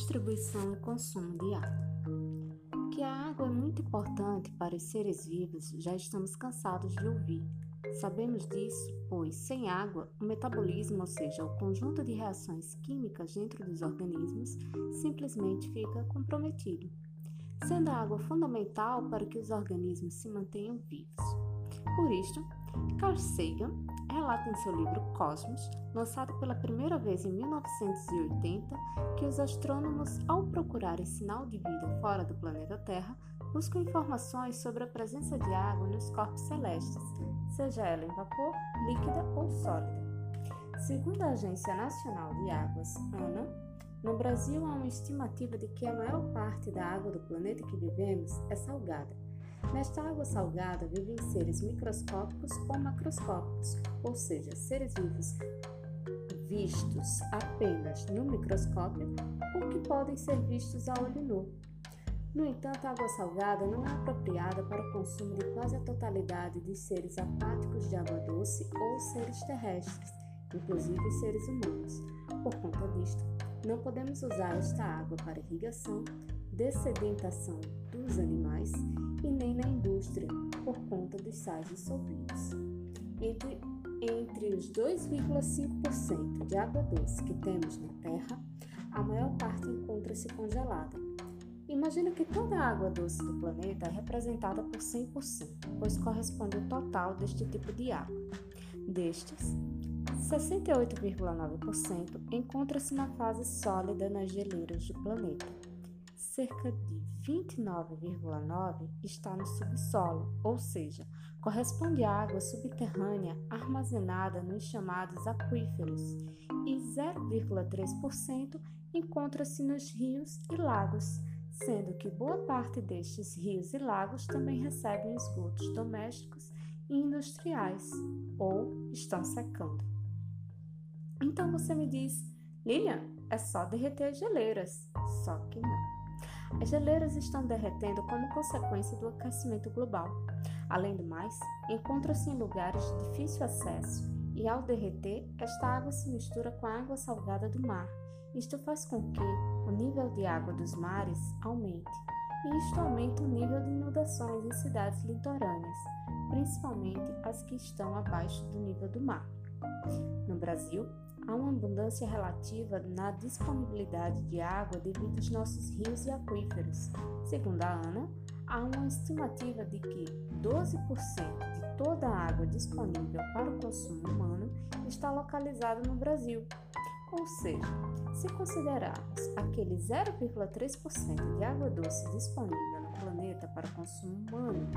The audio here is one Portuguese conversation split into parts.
distribuição e consumo de água. Que a água é muito importante para os seres vivos já estamos cansados de ouvir. Sabemos disso, pois sem água, o metabolismo, ou seja, o conjunto de reações químicas dentro dos organismos, simplesmente fica comprometido, sendo a água fundamental para que os organismos se mantenham vivos. Por isto, Carl Sagan relata em seu livro Cosmos, lançado pela primeira vez em 1980, que os astrônomos, ao procurarem sinal de vida fora do planeta Terra, buscam informações sobre a presença de água nos corpos celestes, seja ela em vapor, líquida ou sólida. Segundo a Agência Nacional de Águas, ANA, no Brasil há uma estimativa de que a maior parte da água do planeta que vivemos é salgada Nesta água salgada vivem seres microscópicos ou macroscópicos, ou seja, seres vivos vistos apenas no microscópio ou que podem ser vistos a olho nu. No entanto, a água salgada não é apropriada para o consumo de quase a totalidade de seres aquáticos de água doce ou seres terrestres, inclusive seres humanos. Por conta disto, não podemos usar esta água para irrigação, dessedentação dos animais e nem na indústria, por conta dos sais dissolvidos. Entre, entre os 2,5% de água doce que temos na Terra, a maior parte encontra-se congelada. Imagina que toda a água doce do planeta é representada por 100%, pois corresponde ao total deste tipo de água. Destes, 68,9% encontra-se na fase sólida nas geleiras do planeta. Cerca de 29,9% está no subsolo, ou seja, corresponde à água subterrânea armazenada nos chamados aquíferos, e 0,3% encontra-se nos rios e lagos, sendo que boa parte destes rios e lagos também recebem esgotos domésticos e industriais ou estão secando. Então você me diz, Lilian, é só derreter as geleiras. Só que não. As geleiras estão derretendo como consequência do aquecimento global. Além do mais, encontram-se em lugares de difícil acesso e, ao derreter, esta água se mistura com a água salgada do mar. Isto faz com que o nível de água dos mares aumente, e isto aumenta o nível de inundações em cidades litorâneas, principalmente as que estão abaixo do nível do mar. No Brasil, Há uma abundância relativa na disponibilidade de água devido aos nossos rios e aquíferos. Segundo a ANA, há uma estimativa de que 12% de toda a água disponível para o consumo humano está localizada no Brasil. Ou seja, se considerarmos aquele 0,3% de água doce disponível no planeta para consumo humano,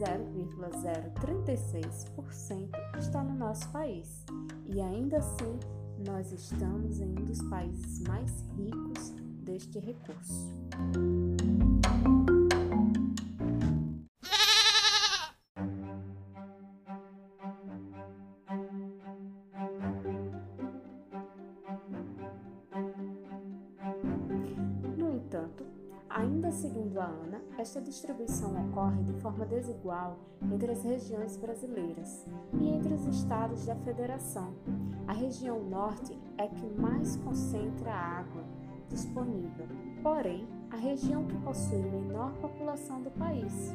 0,036% está no nosso país. E ainda assim, nós estamos em um dos países mais ricos deste recurso. Entanto, ainda segundo a ANA, esta distribuição ocorre de forma desigual entre as regiões brasileiras e entre os estados da federação, a região norte é que mais concentra a água disponível, porém, a região que possui menor população do país.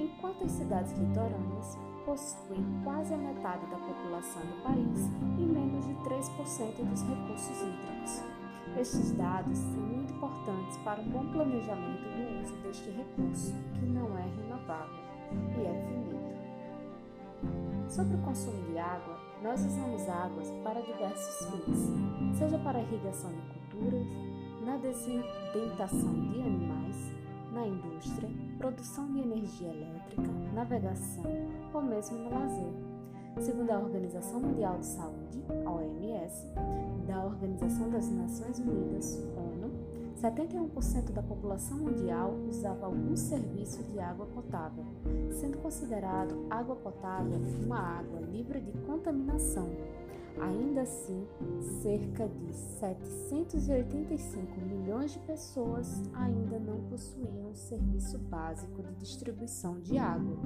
Enquanto as cidades litorâneas possuem quase a metade da população do país e menos de 3% dos recursos hídricos. Estes dados são muito importantes para um bom planejamento do uso deste recurso, que não é renovável e é finito. Sobre o consumo de água, nós usamos águas para diversos fins, seja para irrigação de culturas, na desidentação de animais, na indústria, produção de energia elétrica, navegação ou mesmo no lazer. Segundo a Organização Mundial de Saúde, OMS, da Organização das Nações Unidas, ONU, 71% da população mundial usava algum serviço de água potável, sendo considerado água potável uma água livre de contaminação. Ainda assim, cerca de 785 milhões de pessoas ainda não possuíam um serviço básico de distribuição de água.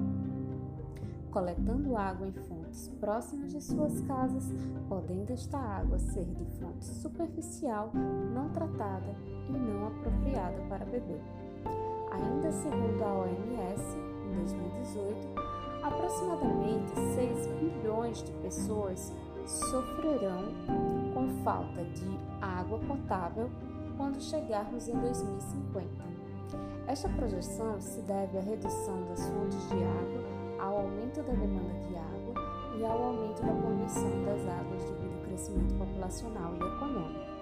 Coletando água em fontes próximas de suas casas, podendo esta água ser de fonte superficial, não tratada e não apropriada para beber. Ainda segundo a OMS, em 2018, aproximadamente 6 bilhões de pessoas sofrerão com falta de água potável quando chegarmos em 2050. Esta projeção se deve à redução das fontes de água, ao aumento da demanda de água e ao aumento da poluição das águas devido ao crescimento populacional e econômico.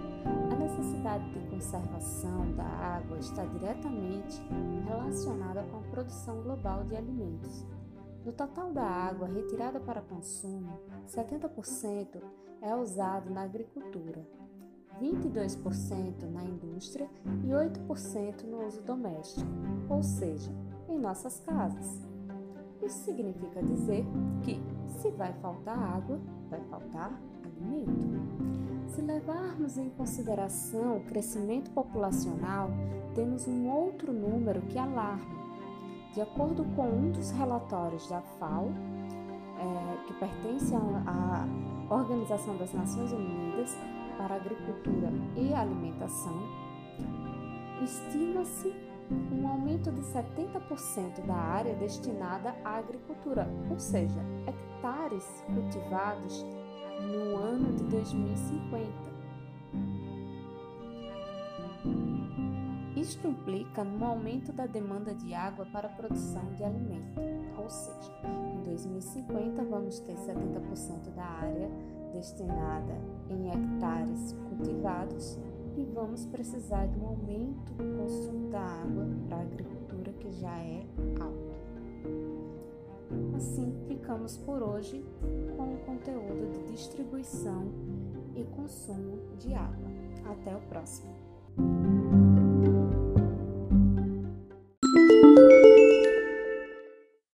A necessidade de conservação da água está diretamente relacionada com a produção global de alimentos. No total da água retirada para consumo, 70% é usado na agricultura, 22% na indústria e 8% no uso doméstico, ou seja, em nossas casas. Isso significa dizer que, se vai faltar água, vai faltar alimento. Se levarmos em consideração o crescimento populacional, temos um outro número que alarma. De acordo com um dos relatórios da FAO, é, que pertence à Organização das Nações Unidas, para agricultura e alimentação, estima-se um aumento de 70% da área destinada à agricultura, ou seja, hectares cultivados no ano de 2050. Isto implica no aumento da demanda de água para a produção de alimento, ou seja, em 2050 vamos ter 70% da área destinada em hectares cultivados e vamos precisar de um aumento do consumo da água para a agricultura que já é alto. Assim, ficamos por hoje com o conteúdo de distribuição e consumo de água. Até o próximo!